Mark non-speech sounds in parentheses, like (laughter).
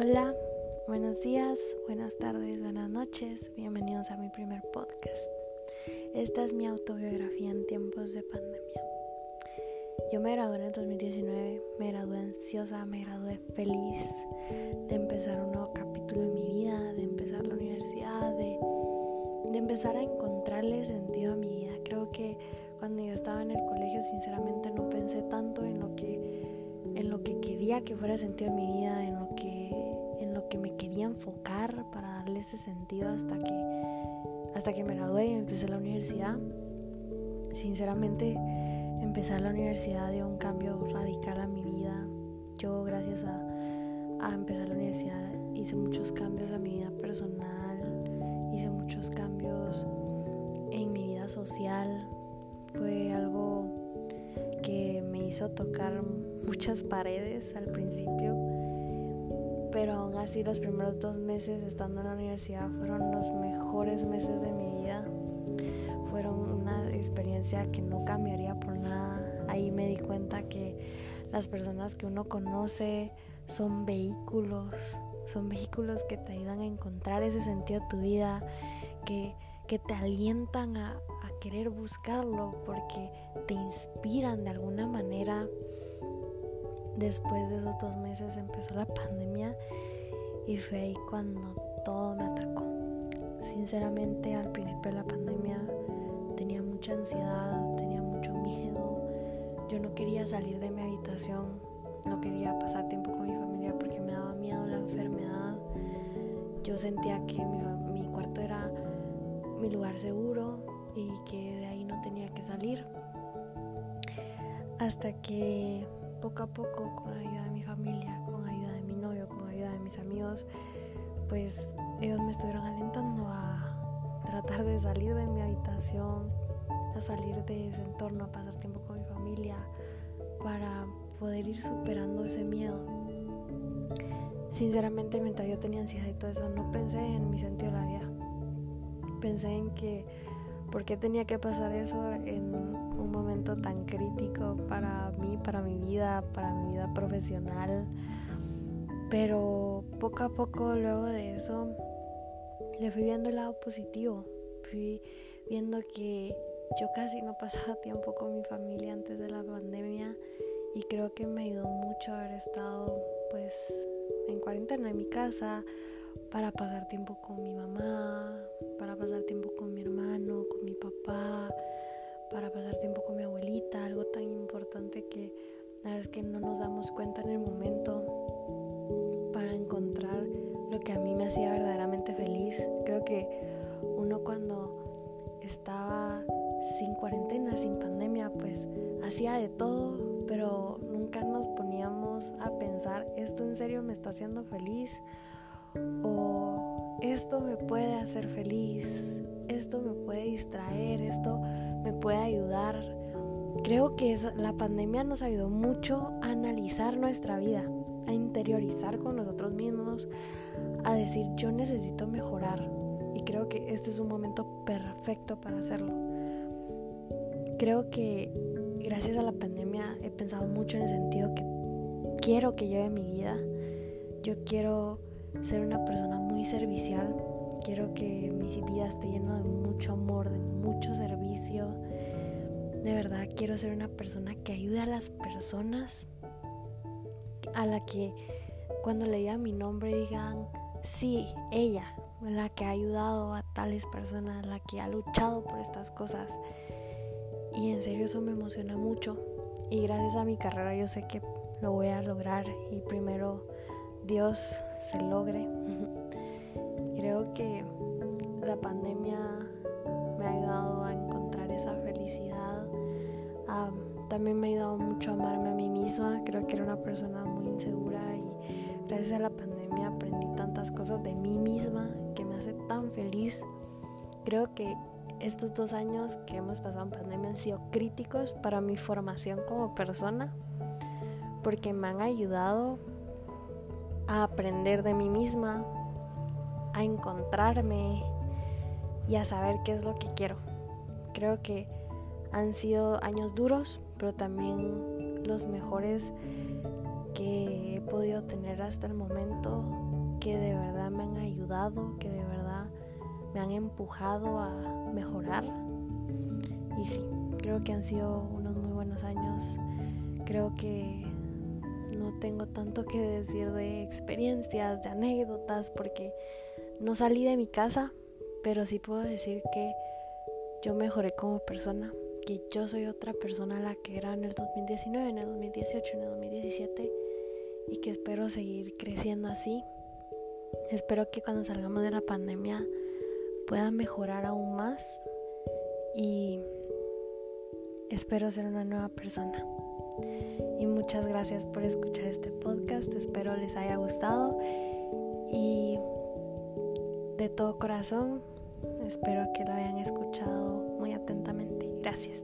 Hola, buenos días, buenas tardes, buenas noches, bienvenidos a mi primer podcast. Esta es mi autobiografía en tiempos de pandemia. Yo me gradué en el 2019, me gradué ansiosa, me gradué feliz de empezar un nuevo capítulo en mi vida, de empezar la universidad, de, de empezar a encontrarle sentido a mi vida. Creo que cuando yo estaba en el colegio, sinceramente no pensé tanto en lo que en lo que quería que fuera sentido en mi vida, en lo que que me quería enfocar para darle ese sentido hasta que hasta que me gradué y empecé la universidad. Sinceramente, empezar la universidad dio un cambio radical a mi vida. Yo gracias a, a empezar la universidad hice muchos cambios a mi vida personal, hice muchos cambios en mi vida social. Fue algo que me hizo tocar muchas paredes al principio, pero aún así los primeros dos meses estando en la universidad fueron los mejores meses de mi vida. Fueron una experiencia que no cambiaría por nada. Ahí me di cuenta que las personas que uno conoce son vehículos, son vehículos que te ayudan a encontrar ese sentido de tu vida, que, que te alientan a, a querer buscarlo porque te inspiran de alguna manera. Después de esos dos meses empezó la pandemia y fue ahí cuando todo me atacó. Sinceramente al principio de la pandemia tenía mucha ansiedad, tenía mucho miedo. Yo no quería salir de mi habitación, no quería pasar tiempo con mi familia porque me daba miedo la enfermedad. Yo sentía que mi, mi cuarto era mi lugar seguro y que de ahí no tenía que salir. Hasta que poco a poco, con ayuda de mi familia, con ayuda de mi novio, con ayuda de mis amigos, pues ellos me estuvieron alentando a tratar de salir de mi habitación, a salir de ese entorno, a pasar tiempo con mi familia, para poder ir superando ese miedo. Sinceramente, mientras yo tenía ansiedad y todo eso, no pensé en mi sentido de la vida. Pensé en que por qué tenía que pasar eso en momento tan crítico para mí, para mi vida, para mi vida profesional. Pero poco a poco luego de eso le fui viendo el lado positivo. Fui viendo que yo casi no pasaba (laughs) tiempo con mi familia antes de la pandemia y creo que me ayudó mucho haber estado pues en cuarentena en mi casa para pasar tiempo con mi mamá, para pasar tiempo con mi hermano, con mi papá, para pasar tiempo con mi abuelita, algo tan importante que la verdad es que no nos damos cuenta en el momento para encontrar lo que a mí me hacía verdaderamente feliz. Creo que uno cuando estaba sin cuarentena, sin pandemia, pues hacía de todo, pero nunca nos poníamos a pensar, ¿esto en serio me está haciendo feliz? O esto me puede hacer feliz, esto me puede distraer, esto me puede ayudar. Creo que la pandemia nos ayudó mucho a analizar nuestra vida, a interiorizar con nosotros mismos, a decir yo necesito mejorar. Y creo que este es un momento perfecto para hacerlo. Creo que gracias a la pandemia he pensado mucho en el sentido que quiero que lleve mi vida. Yo quiero ser una persona muy servicial. Quiero que mi vida esté llena de mucho amor, de mucho servicio. De verdad quiero ser una persona que ayude a las personas, a la que cuando le diga mi nombre digan, sí, ella, la que ha ayudado a tales personas, la que ha luchado por estas cosas. Y en serio eso me emociona mucho. Y gracias a mi carrera yo sé que lo voy a lograr. Y primero Dios se logre. (laughs) Creo que la pandemia me ha ayudado a encontrar esa felicidad. también me ha ayudado mucho a amarme a mí misma. Creo que era una persona muy insegura y gracias a la pandemia aprendí tantas cosas de mí misma que me hace tan feliz. Creo que estos dos años que hemos pasado en pandemia han sido críticos para mi formación como persona porque me han ayudado a aprender de mí misma, a encontrarme y a saber qué es lo que quiero. Creo que han sido años duros, pero también los mejores que he podido tener hasta el momento que de verdad me han ayudado, que de verdad me han empujado a mejorar. Y sí, creo que han sido unos muy buenos años. Creo que no tengo tanto que decir de experiencias, de anécdotas, porque no salí de mi casa, pero sí puedo decir que yo mejoré como persona, que yo soy otra persona a la que era en el 2019, en el 2018, en el 2017 y que espero seguir creciendo así. Espero que cuando salgamos de la pandemia pueda mejorar aún más y espero ser una nueva persona. Y muchas gracias por escuchar este podcast, espero les haya gustado y de todo corazón espero que lo hayan escuchado muy atentamente. Gracias.